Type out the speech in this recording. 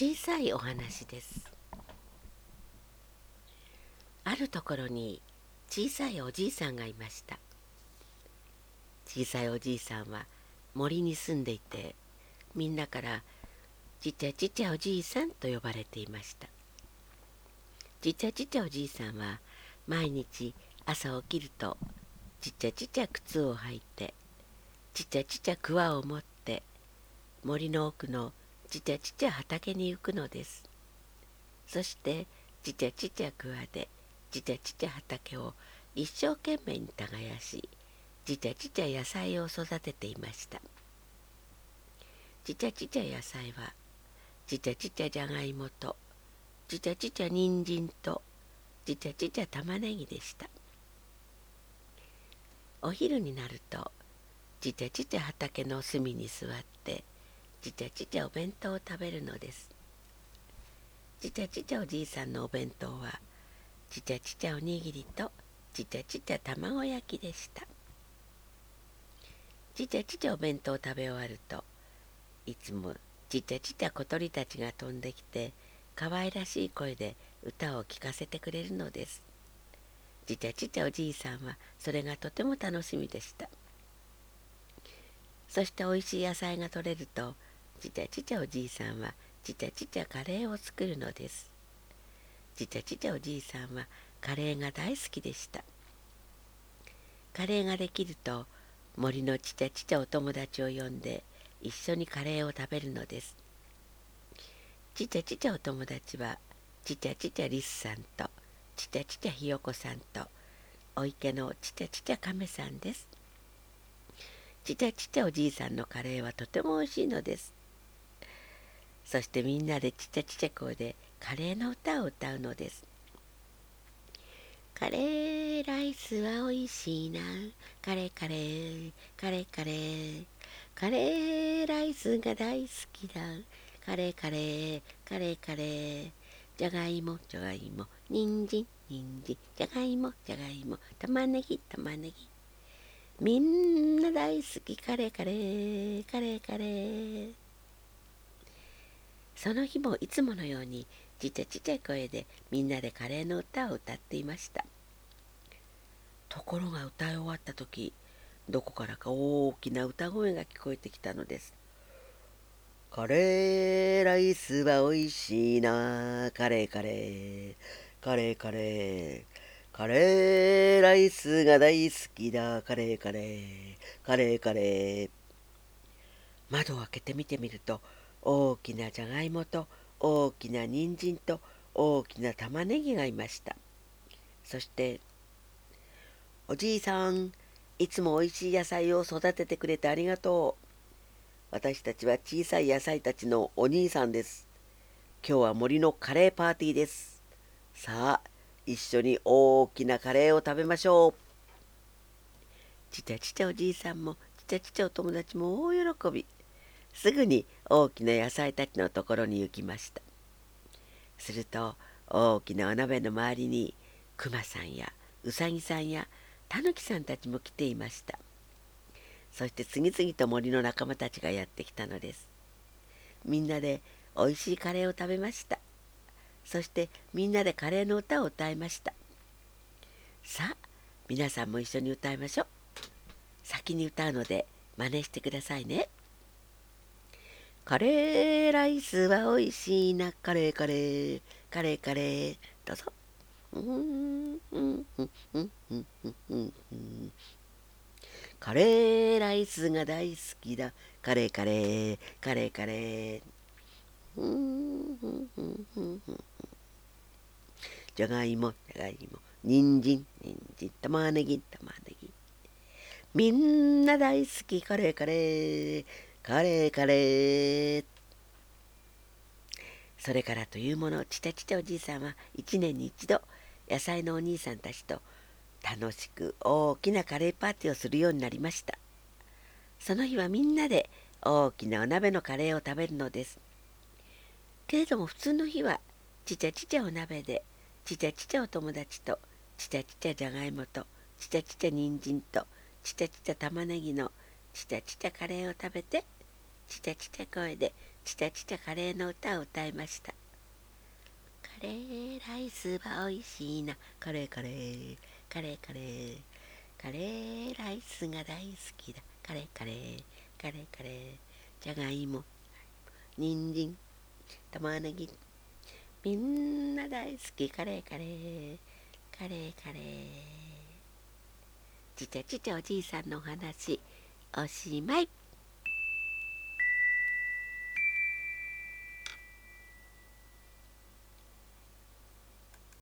小さいお話です。あるところに小さいおじいさんがいました。小さいおじいさんは森に住んでいてみんなからちっちゃちっちゃおじいさんと呼ばれていました。ちっちゃちっちゃおじいさんは毎日朝起きるとちっちゃちっちゃい靴を履いてちっちゃちっちゃいクワを持って森の奥のちっちゃちっちゃ畑に行くのです。そしてちっちゃちっちゃいクワでちっちゃちっちゃ畑を一生懸命に耕しちっちゃちっちゃ野菜を育てていました。ちっちゃちっちゃ野菜はちっちゃちっちゃじゃがいもとちっちゃちっちゃ人参とちっちゃちっちゃ玉ねぎでした。お昼になるとちっちゃちっちゃ畑の隅に座ってちちゃちちゃお弁当を食べるのです。ちちゃちちゃおじいさんのお弁当はちちゃちちゃおにぎりとちちゃちちゃ卵焼きでした。ちちゃちちゃお弁当を食べ終わるといつもちちゃちちゃ小鳥たちが飛んできて可愛らしい声で歌を聴かせてくれるのです。ちちゃちちゃおじいさんはそれがとても楽しみでした。そしておいしい野菜が取れるとちっちゃちっちゃおじいさんはちっちゃちっちゃカレーを作るのです。ちっちゃちっちゃおじいさんはカレーが大好きでした。カレーができると森のちっちゃちっちゃお友達を呼んで一緒にカレーを食べるのです。ちっちゃちっちゃお友達はちっちゃちっちゃリスさんとちっちゃちっちゃひよこさんとお池のちっちゃちっちゃ亀さんです。ちっちゃちっちゃおじいさんのカレーはとても美味しいのです。そしてみんなでちっちゃちっちゃ声でカレーの歌を歌うのです。カレーライスは美味しいな。カレーカレーカレーカレーカレーライスが大好きだ。カレーカレーカレーカレーじゃがいもじゃがいも。人参人参じゃがいもじゃがいも。玉ねぎ玉ねぎ。みんな大好き。カレーカレーカレーカレー。その日もいつものようにちっちゃちっちゃい声でみんなでカレーの歌を歌っていました。ところが歌い終わった時どこからか大きな歌声が聞こえてきたのです。カレーライスは美味しいな。カレーカレー。カレーカレー。カレーライスが大好きだ。カレーカレー。カレーカレー。窓を開けて見てみると大きなじゃがいもと大きな人参と大きな玉ねぎがいました。そして「おじいさんいつもおいしい野菜を育ててくれてありがとう。私たちは小さい野菜たちのお兄さんです。今日は森のカレーパーティーです。さあ一緒に大きなカレーを食べましょう。ちっちゃちっちゃおじいさんもちっちゃちっちゃお友達も大喜び。すぐに大きな野菜たちのところに行きました。すると大きなお鍋の周りにクマさんやウサギさんやタヌキさんたちも来ていました。そして次々と森の仲間たちがやってきたのです。みんなでおいしいカレーを食べました。そしてみんなでカレーの歌を歌いました。さあ皆さんも一緒に歌いましょう。先に歌うので真似してくださいね。カレーライスは美味しいな。カレーカレーカレーカレー。どうぞ。カレーライスが大好きだ。カレーカレーカレー。カレーじゃがいもじゃがいも。人参人参。玉ねぎ玉ねぎ。みんな大好き。カレーカレー。カレーカレー。それからというものちっちゃちっちゃおじいさんは一年に一度野菜のお兄さんたちと楽しく大きなカレーパーティーをするようになりました。その日はみんなで大きなお鍋のカレーを食べるのです。けれども普通の日はちちゃちちゃお鍋でちちゃちちゃお友達とちっちゃちちゃじゃがいもとちちゃちちゃ人参とちちゃちちゃ玉ねぎのちちゃちちゃカレーを食べてちっちゃちっちゃ声でちちゃちちゃカレーの歌を歌いました。カレーライスは美味しいな。カレーカレー。カレーカレー。カレーライスが大好きだ。カレーカレー。カレーカレー。じゃがいも人参玉ねぎ。みんな大好き。カレーカレー。カレーカレー。ちちゃちちゃおじいさんのお話。おしまい。